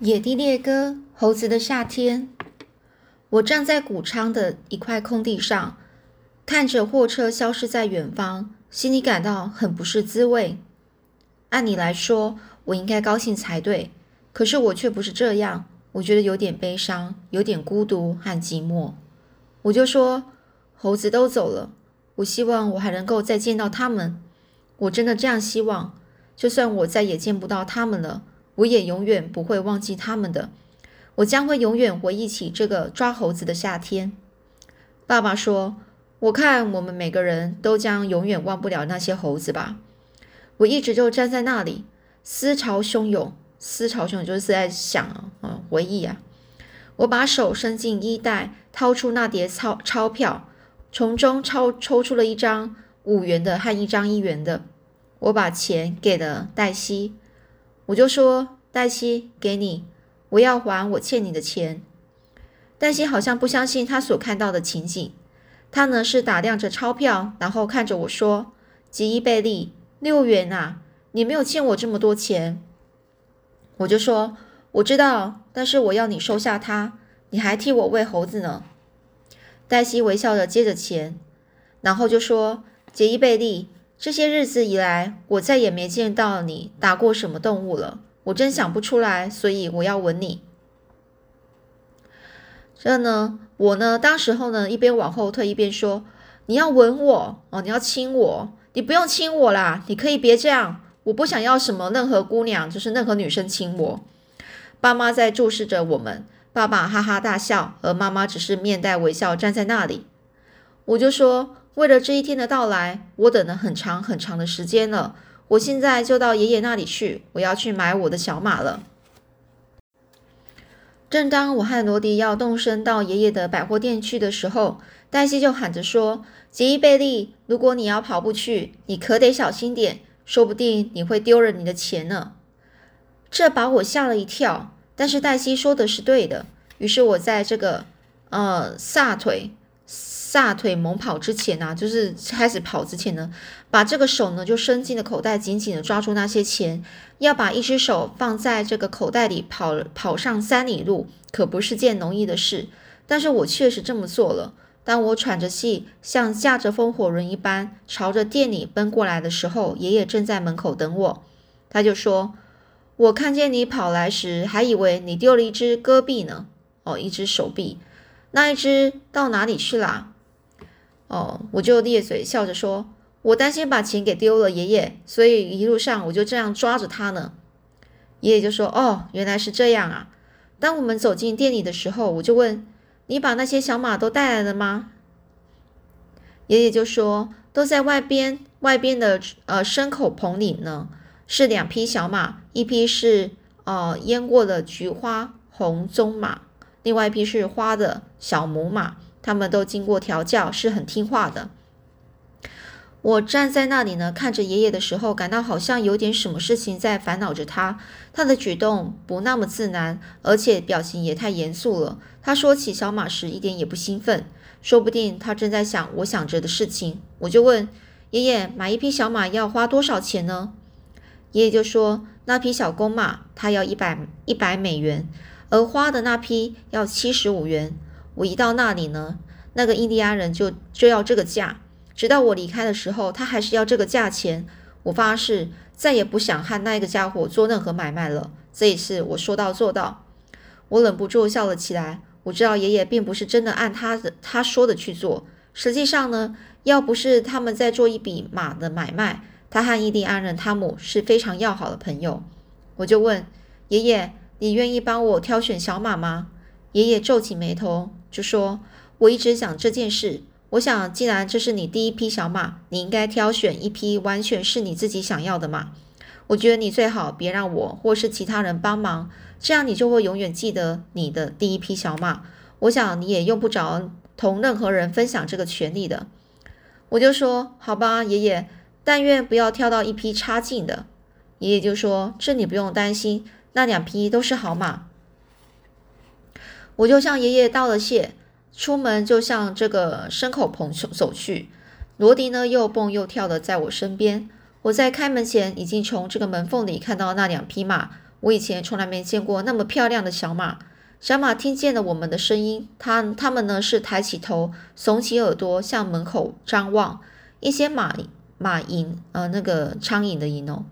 野地猎歌，猴子的夏天。我站在谷仓的一块空地上，看着货车消失在远方，心里感到很不是滋味。按理来说，我应该高兴才对，可是我却不是这样。我觉得有点悲伤，有点孤独和寂寞。我就说：“猴子都走了，我希望我还能够再见到他们。我真的这样希望，就算我再也见不到他们了。”我也永远不会忘记他们的，我将会永远回忆起这个抓猴子的夏天。爸爸说：“我看我们每个人都将永远忘不了那些猴子吧。”我一直就站在那里，思潮汹涌，思潮汹涌就是在想啊，回忆啊。我把手伸进衣袋，掏出那叠钞钞票，从中抽抽出了一张五元的和一张一元的。我把钱给了黛西。我就说：“黛西，给你，我要还我欠你的钱。”黛西好像不相信他所看到的情景，他呢是打量着钞票，然后看着我说：“吉伊贝利，六元啊，你没有欠我这么多钱。”我就说：“我知道，但是我要你收下它，你还替我喂猴子呢。”黛西微笑着接着钱，然后就说：“杰伊贝利。”这些日子以来，我再也没见到你打过什么动物了。我真想不出来，所以我要吻你。这呢，我呢，当时候呢，一边往后退，一边说：“你要吻我哦，你要亲我，你不用亲我啦，你可以别这样。我不想要什么任何姑娘，就是任何女生亲我。”爸妈在注视着我们，爸爸哈哈大笑，而妈妈只是面带微笑站在那里。我就说。为了这一天的到来，我等了很长很长的时间了。我现在就到爷爷那里去，我要去买我的小马了。正当我和罗迪要动身到爷爷的百货店去的时候，黛西就喊着说：“杰伊贝利，如果你要跑步去，你可得小心点，说不定你会丢了你的钱呢。”这把我吓了一跳。但是黛西说的是对的，于是我在这个呃撒腿。大腿猛跑之前呢，就是开始跑之前呢，把这个手呢就伸进了口袋，紧紧的抓住那些钱。要把一只手放在这个口袋里跑跑上三里路，可不是件容易的事。但是我确实这么做了。当我喘着气，像驾着风火轮一般朝着店里奔过来的时候，爷爷正在门口等我。他就说：“我看见你跑来时，还以为你丢了一只胳臂呢。哦，一只手臂，那一只到哪里去了？”哦，我就咧嘴笑着说：“我担心把钱给丢了，爷爷，所以一路上我就这样抓着他呢。”爷爷就说：“哦，原来是这样啊。”当我们走进店里的时候，我就问：“你把那些小马都带来了吗？”爷爷就说：“都在外边，外边的呃牲口棚里呢，是两匹小马，一匹是呃阉过的菊花红棕马，另外一匹是花的小母马。”他们都经过调教，是很听话的。我站在那里呢，看着爷爷的时候，感到好像有点什么事情在烦恼着他。他的举动不那么自然，而且表情也太严肃了。他说起小马时，一点也不兴奋。说不定他正在想我想着的事情。我就问爷爷：“买一匹小马要花多少钱呢？”爷爷就说：“那匹小公马，它要一百一百美元，而花的那匹要七十五元。”我一到那里呢，那个印第安人就就要这个价，直到我离开的时候，他还是要这个价钱。我发誓再也不想和那个家伙做任何买卖了。这一次我说到做到，我忍不住笑了起来。我知道爷爷并不是真的按他的他说的去做。实际上呢，要不是他们在做一笔马的买卖，他和印第安人汤姆是非常要好的朋友。我就问爷爷：“你愿意帮我挑选小马吗？”爷爷皱起眉头。就说，我一直想这件事。我想，既然这是你第一批小马，你应该挑选一匹完全是你自己想要的马。我觉得你最好别让我或是其他人帮忙，这样你就会永远记得你的第一批小马。我想你也用不着同任何人分享这个权利的。我就说，好吧，爷爷，但愿不要挑到一匹差劲的。爷爷就说，这你不用担心，那两匹都是好马。我就向爷爷道了谢，出门就向这个牲口棚走走去。罗迪呢，又蹦又跳的在我身边。我在开门前已经从这个门缝里看到那两匹马，我以前从来没见过那么漂亮的小马。小马听见了我们的声音，它它们呢是抬起头，耸起耳朵，向门口张望。一些马马蝇，呃，那个苍蝇的蝇哦，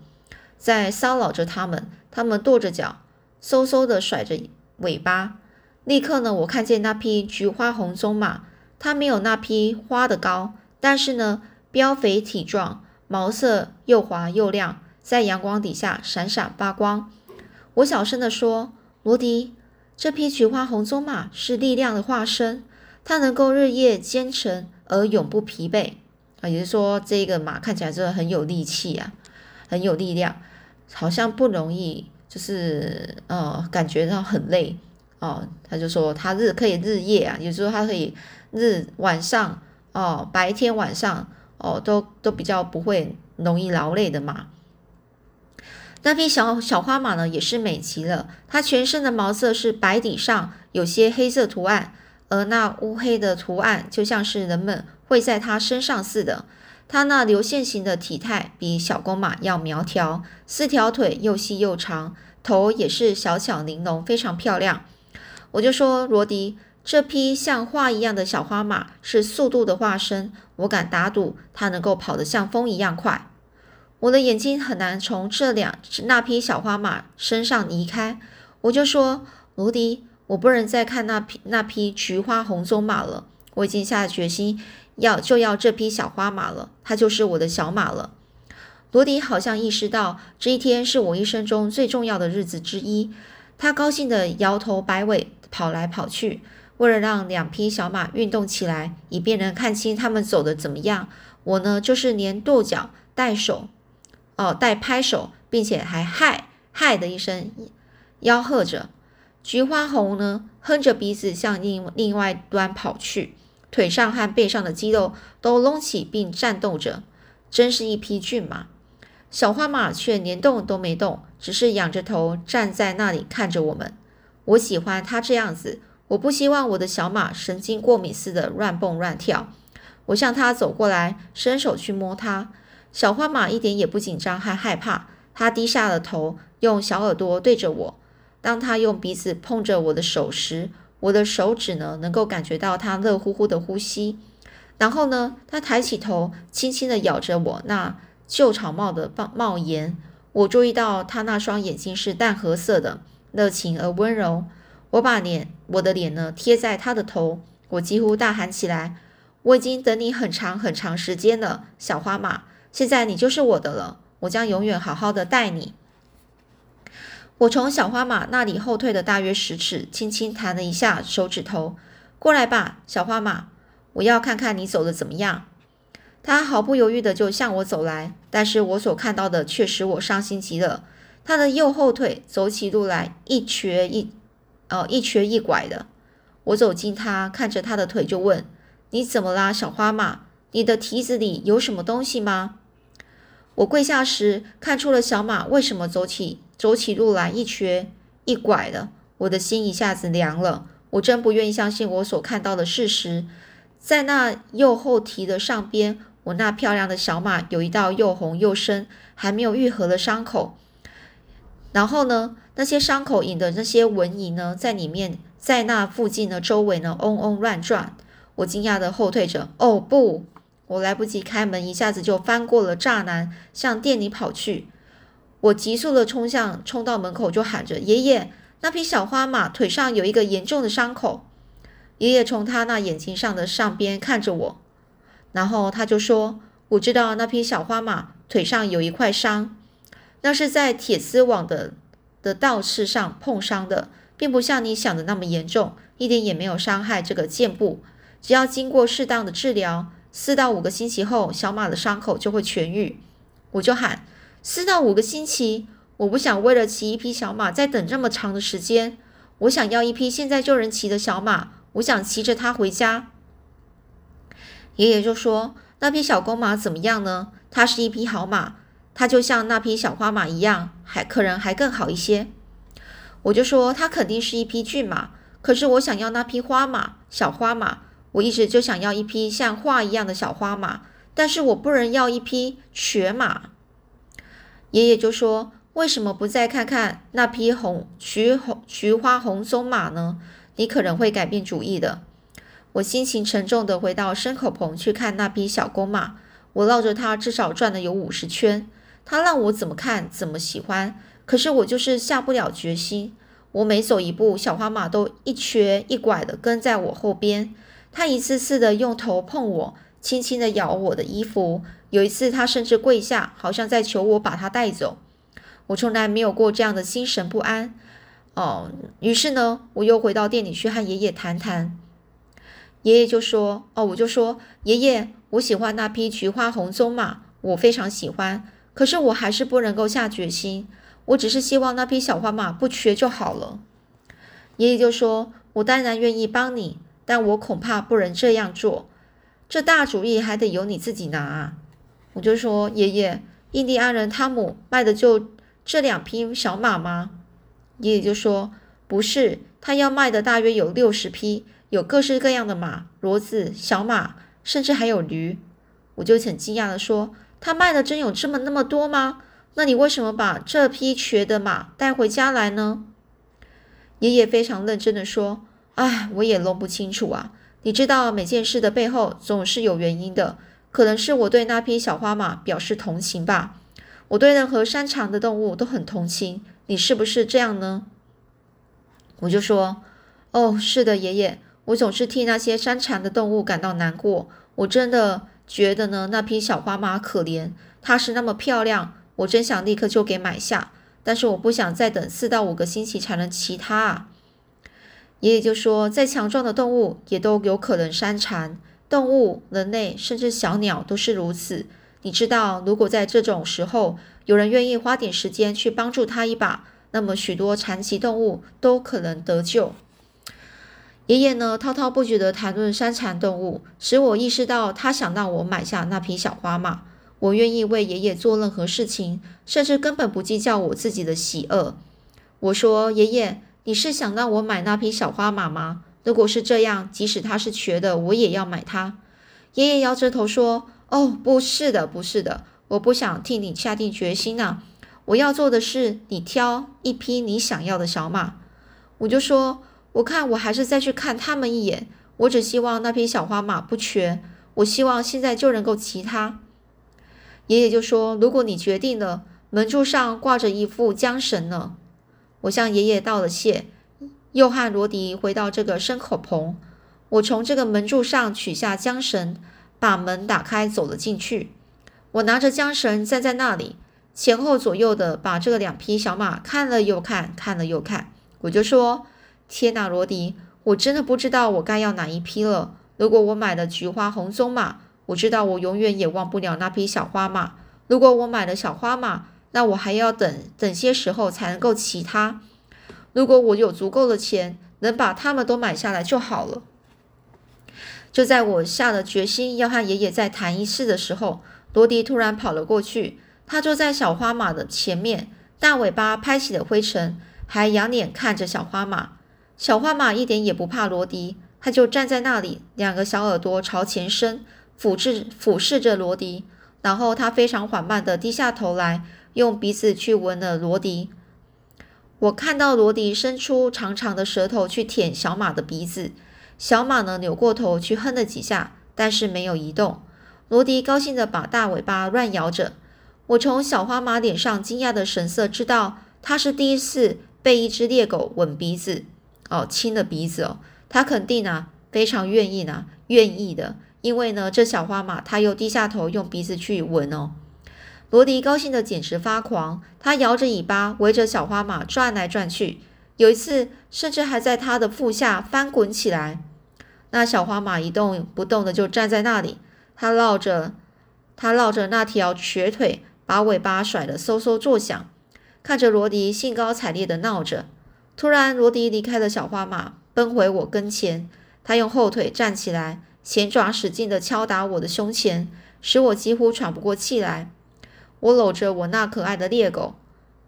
在骚扰着它们。它们跺着脚，嗖嗖的甩着尾巴。立刻呢，我看见那匹菊花红棕马，它没有那匹花的高，但是呢，膘肥体壮，毛色又滑又亮，在阳光底下闪闪发光。我小声的说：“罗迪。”这匹菊花红棕马是力量的化身，它能够日夜兼程而永不疲惫啊！也就是说，这个马看起来真的很有力气啊，很有力量，好像不容易，就是呃，感觉到很累哦。他就说，他日可以日夜啊，也就是说，他可以日晚上哦，白天晚上哦，都都比较不会容易劳累的嘛。那匹小小花马呢，也是美极了。它全身的毛色是白底上有些黑色图案，而那乌黑的图案就像是人们会在它身上似的。它那流线型的体态比小公马要苗条，四条腿又细又长，头也是小巧玲珑，非常漂亮。我就说罗迪，这匹像画一样的小花马是速度的化身，我敢打赌它能够跑得像风一样快。我的眼睛很难从这两那匹小花马身上移开，我就说：“罗迪，我不能再看那匹那匹菊花红棕马了。我已经下决心要就要这匹小花马了，它就是我的小马了。”罗迪好像意识到这一天是我一生中最重要的日子之一，他高兴地摇头摆尾，跑来跑去。为了让两匹小马运动起来，以便能看清它们走的怎么样，我呢就是连跺脚带手。哦，带拍手，并且还嗨嗨的一声吆喝着。菊花红呢，哼着鼻子向另另外端跑去，腿上和背上的肌肉都隆起并颤动着，真是一匹骏马。小花马却连动都没动，只是仰着头站在那里看着我们。我喜欢它这样子，我不希望我的小马神经过敏似的乱蹦乱跳。我向它走过来，伸手去摸它。小花马一点也不紧张和害怕，它低下了头，用小耳朵对着我。当它用鼻子碰着我的手时，我的手指呢能够感觉到它热乎乎的呼吸。然后呢，它抬起头，轻轻地咬着我那旧草帽的帽帽檐。我注意到他那双眼睛是淡褐色的，热情而温柔。我把脸，我的脸呢贴在他的头，我几乎大喊起来：“我已经等你很长很长时间了，小花马。”现在你就是我的了，我将永远好好的待你。我从小花马那里后退了大约十尺，轻轻弹了一下手指头。过来吧，小花马，我要看看你走的怎么样。他毫不犹豫的就向我走来，但是我所看到的却使我伤心极了。他的右后腿走起路来一瘸一，呃，一瘸一拐的。我走近他，看着他的腿，就问：“你怎么啦，小花马？你的蹄子里有什么东西吗？”我跪下时，看出了小马为什么走起走起路来一瘸一拐的，我的心一下子凉了。我真不愿意相信我所看到的事实。在那右后蹄的上边，我那漂亮的小马有一道又红又深、还没有愈合的伤口。然后呢，那些伤口引的那些蚊蝇呢，在里面，在那附近的周围呢，嗡嗡乱转。我惊讶的后退着。哦，不！我来不及开门，一下子就翻过了栅栏，向店里跑去。我急速的冲向，冲到门口就喊着：“爷爷，那匹小花马腿上有一个严重的伤口。”爷爷从他那眼睛上的上边看着我，然后他就说：“我知道那匹小花马腿上有一块伤，那是在铁丝网的的倒刺上碰伤的，并不像你想的那么严重，一点也没有伤害这个箭步。只要经过适当的治疗。”四到五个星期后，小马的伤口就会痊愈。我就喊：四到五个星期！我不想为了骑一匹小马再等这么长的时间。我想要一匹现在就能骑的小马，我想骑着它回家。爷爷就说：“那匹小公马怎么样呢？它是一匹好马，它就像那匹小花马一样，还可能还更好一些。”我就说：“它肯定是一匹骏马，可是我想要那匹花马，小花马。”我一直就想要一匹像画一样的小花马，但是我不能要一匹瘸马。爷爷就说：“为什么不再看看那匹红菊红菊花红鬃马呢？你可能会改变主意的。我心情沉重地回到牲口棚去看那匹小公马，我绕着它至少转了有五十圈。它让我怎么看怎么喜欢，可是我就是下不了决心。我每走一步，小花马都一瘸一拐地跟在我后边。它一次次地用头碰我，轻轻地咬我的衣服。有一次，它甚至跪下，好像在求我把它带走。我从来没有过这样的心神不安，哦，于是呢，我又回到店里去和爷爷谈谈。爷爷就说：“哦，我就说，爷爷，我喜欢那匹菊花红棕马，我非常喜欢。可是我还是不能够下决心，我只是希望那匹小花马不瘸就好了。”爷爷就说：“我当然愿意帮你，但我恐怕不能这样做，这大主意还得由你自己拿啊。”我就说：“爷爷，印第安人汤姆卖的就……”这两匹小马吗？爷爷就说：“不是，他要卖的大约有六十匹，有各式各样的马、骡子、小马，甚至还有驴。”我就很惊讶的说：“他卖的真有这么那么多吗？那你为什么把这匹瘸的马带回家来呢？”爷爷非常认真的说：“哎，我也弄不清楚啊。你知道每件事的背后总是有原因的，可能是我对那匹小花马表示同情吧。”我对任何擅长的动物都很同情，你是不是这样呢？我就说，哦，是的，爷爷，我总是替那些山长的动物感到难过。我真的觉得呢，那匹小花马可怜，它是那么漂亮，我真想立刻就给买下。但是我不想再等四到五个星期才能骑它啊。爷爷就说，再强壮的动物也都有可能伤残，动物、人类甚至小鸟都是如此。你知道，如果在这种时候有人愿意花点时间去帮助他一把，那么许多残疾动物都可能得救。爷爷呢，滔滔不绝地谈论山残动物，使我意识到他想让我买下那匹小花马。我愿意为爷爷做任何事情，甚至根本不计较我自己的喜恶。我说：“爷爷，你是想让我买那匹小花马吗？如果是这样，即使它是瘸的，我也要买它。”爷爷摇着头说。哦，不是的，不是的，我不想替你下定决心呢。我要做的是，你挑一匹你想要的小马。我就说，我看我还是再去看他们一眼。我只希望那匹小花马不瘸，我希望现在就能够骑它。爷爷就说，如果你决定了，门柱上挂着一副缰绳呢。我向爷爷道了谢，又和罗迪回到这个牲口棚。我从这个门柱上取下缰绳。把门打开，走了进去。我拿着缰绳站在那里，前后左右的把这个两匹小马看了又看，看了又看。我就说：“天哪，罗迪，我真的不知道我该要哪一匹了。如果我买了菊花红棕马，我知道我永远也忘不了那匹小花马。如果我买了小花马，那我还要等等些时候才能够骑它。如果我有足够的钱，能把它们都买下来就好了。”就在我下了决心要和爷爷再谈一次的时候，罗迪突然跑了过去。他坐在小花马的前面，大尾巴拍起了灰尘，还仰脸看着小花马。小花马一点也不怕罗迪，他就站在那里，两个小耳朵朝前伸，俯视俯视着罗迪。然后他非常缓慢地低下头来，用鼻子去闻了罗迪。我看到罗迪伸出长长的舌头去舔小马的鼻子。小马呢，扭过头去哼了几下，但是没有移动。罗迪高兴地把大尾巴乱摇着。我从小花马脸上惊讶的神色，知道他是第一次被一只猎狗吻鼻子，哦，亲了鼻子哦。他肯定啊，非常愿意呢，愿意的，因为呢，这小花马他又低下头用鼻子去闻哦。罗迪高兴的简直发狂，他摇着尾巴围着小花马转来转去。有一次，甚至还在他的腹下翻滚起来。那小花马一动不动的就站在那里，它绕着，它绕着那条瘸腿，把尾巴甩得嗖嗖作响，看着罗迪兴高采烈地闹着。突然，罗迪离开了小花马，奔回我跟前。他用后腿站起来，前爪使劲地敲打我的胸前，使我几乎喘不过气来。我搂着我那可爱的猎狗，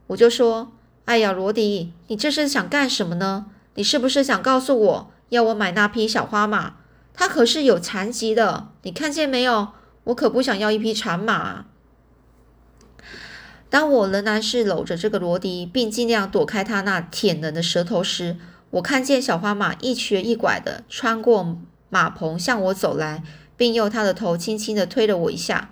我就说。哎呀，罗迪，你这是想干什么呢？你是不是想告诉我要我买那匹小花马？它可是有残疾的，你看见没有？我可不想要一匹残马。当我仍然是搂着这个罗迪，并尽量躲开他那舔人的舌头时，我看见小花马一瘸一拐地穿过马棚向我走来，并用他的头轻轻地推了我一下。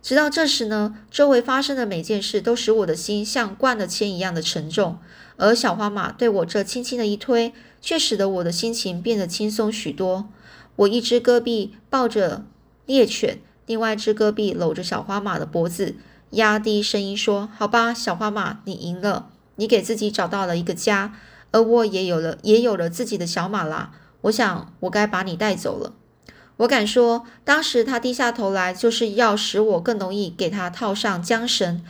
直到这时呢，周围发生的每件事都使我的心像灌了铅一样的沉重，而小花马对我这轻轻的一推，却使得我的心情变得轻松许多。我一只胳臂抱着猎犬，另外一只胳臂搂着小花马的脖子，压低声音说：“好吧，小花马，你赢了，你给自己找到了一个家，而我也有了，也有了自己的小马啦。我想，我该把你带走了。”我敢说，当时他低下头来，就是要使我更容易给他套上缰绳。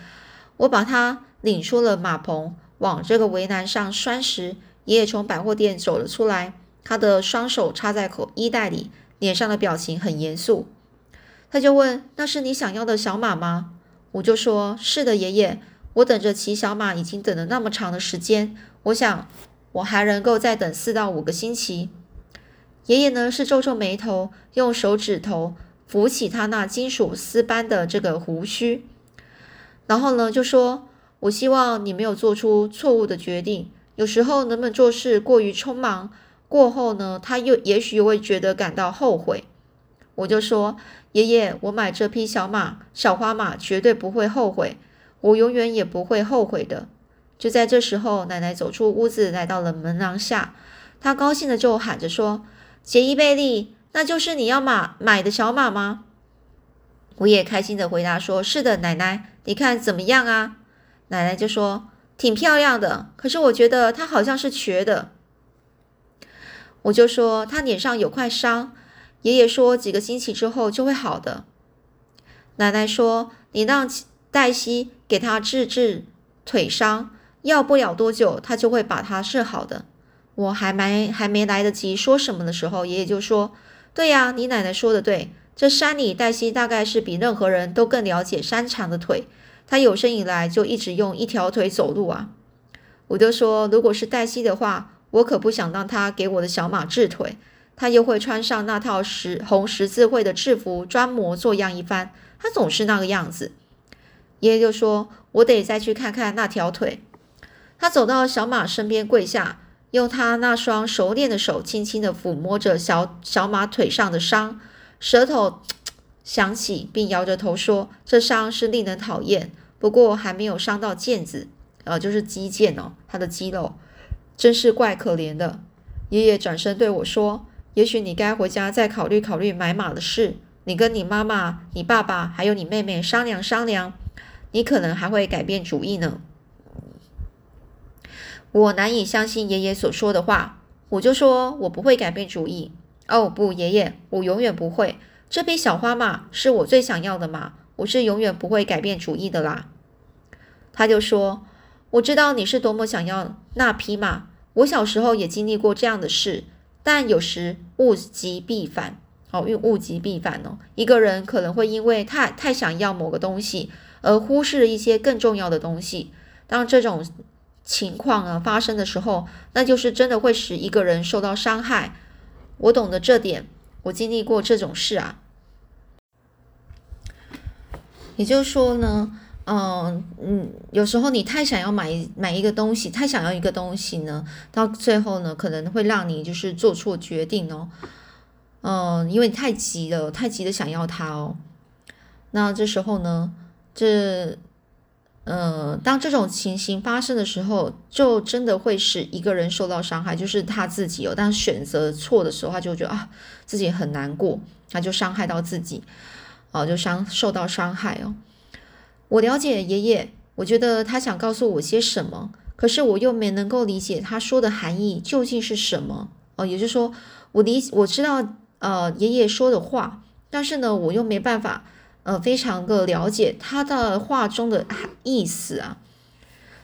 我把他领出了马棚，往这个围栏上拴时，爷爷从百货店走了出来，他的双手插在口衣袋里，脸上的表情很严肃。他就问：“那是你想要的小马吗？”我就说：“是的，爷爷。我等着骑小马已经等了那么长的时间，我想我还能够再等四到五个星期。”爷爷呢是皱皱眉头，用手指头扶起他那金属丝般的这个胡须，然后呢就说：“我希望你没有做出错误的决定。有时候人们做事过于匆忙，过后呢他又也许又会觉得感到后悔。”我就说：“爷爷，我买这匹小马，小花马绝对不会后悔，我永远也不会后悔的。”就在这时候，奶奶走出屋子，来到了门廊下，她高兴的就喊着说。杰伊贝利，那就是你要马买的小马吗？我也开心的回答说：“是的，奶奶，你看怎么样啊？”奶奶就说：“挺漂亮的，可是我觉得它好像是瘸的。”我就说：“他脸上有块伤。”爷爷说：“几个星期之后就会好的。”奶奶说：“你让黛西给他治治腿伤，要不了多久，他就会把它治好的。”我还没还没来得及说什么的时候，爷爷就说：“对呀，你奶奶说的对。这山里黛西大概是比任何人都更了解山长的腿。她有生以来就一直用一条腿走路啊。”我就说：“如果是黛西的话，我可不想让她给我的小马治腿。他又会穿上那套十红十字会的制服，装模作样一番。他总是那个样子。”爷爷就说：“我得再去看看那条腿。”他走到小马身边，跪下。用他那双熟练的手轻轻地抚摸着小小马腿上的伤，舌头响起，并摇着头说：“这伤是令人讨厌，不过还没有伤到腱子，呃，就是肌腱哦，他的肌肉，真是怪可怜的。”爷爷转身对我说：“也许你该回家再考虑考虑买马的事。你跟你妈妈、你爸爸还有你妹妹商量商量，你可能还会改变主意呢。”我难以相信爷爷所说的话，我就说我不会改变主意。哦，不，爷爷，我永远不会。这匹小花马是我最想要的马，我是永远不会改变主意的啦。他就说：“我知道你是多么想要那匹马，我小时候也经历过这样的事，但有时物极必反。哦，因为物极必反哦，一个人可能会因为太太想要某个东西，而忽视了一些更重要的东西。当这种……”情况啊发生的时候，那就是真的会使一个人受到伤害。我懂得这点，我经历过这种事啊。也就是说呢，嗯嗯，有时候你太想要买买一个东西，太想要一个东西呢，到最后呢，可能会让你就是做错决定哦。嗯，因为你太急了，太急的想要它哦。那这时候呢，这。呃，当这种情形发生的时候，就真的会使一个人受到伤害，就是他自己哦。当选择错的时候，他就觉得啊，自己很难过，他就伤害到自己，啊，就伤受到伤害哦。我了解爷爷，我觉得他想告诉我些什么，可是我又没能够理解他说的含义究竟是什么哦。也就是说，我理我知道呃爷爷说的话，但是呢，我又没办法。呃，非常的了解他的话中的意思啊。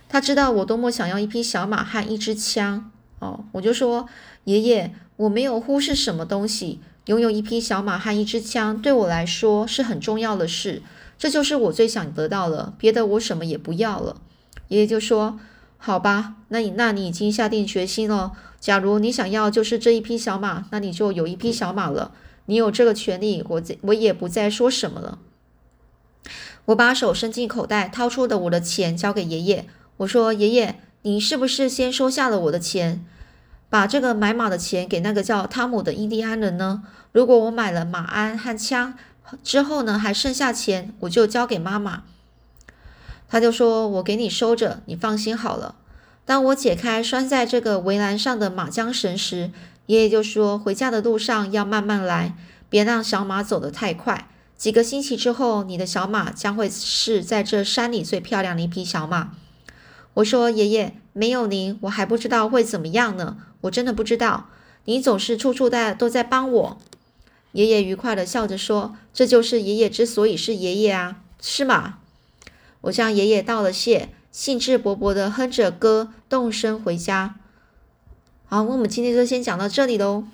他知道我多么想要一匹小马和一支枪哦。我就说，爷爷，我没有忽视什么东西。拥有一匹小马和一支枪对我来说是很重要的事，这就是我最想得到的。别的我什么也不要了。爷爷就说：“好吧，那你那你已经下定决心了。假如你想要就是这一匹小马，那你就有一匹小马了。你有这个权利，我我也不再说什么了。”我把手伸进口袋，掏出了我的钱，交给爷爷。我说：“爷爷，你是不是先收下了我的钱，把这个买马的钱给那个叫汤姆的印第安人呢？如果我买了马鞍和枪之后呢，还剩下钱，我就交给妈妈。”他就说：“我给你收着，你放心好了。”当我解开拴在这个围栏上的马缰绳时，爷爷就说：“回家的路上要慢慢来，别让小马走得太快。几个星期之后，你的小马将会是在这山里最漂亮的一匹小马。”我说：“爷爷，没有您，我还不知道会怎么样呢。我真的不知道。你总是处处在都在帮我。”爷爷愉快地笑着说：“这就是爷爷之所以是爷爷啊，是吗？”我向爷爷道了谢，兴致勃勃地哼着歌，动身回家。好，我们今天就先讲到这里喽。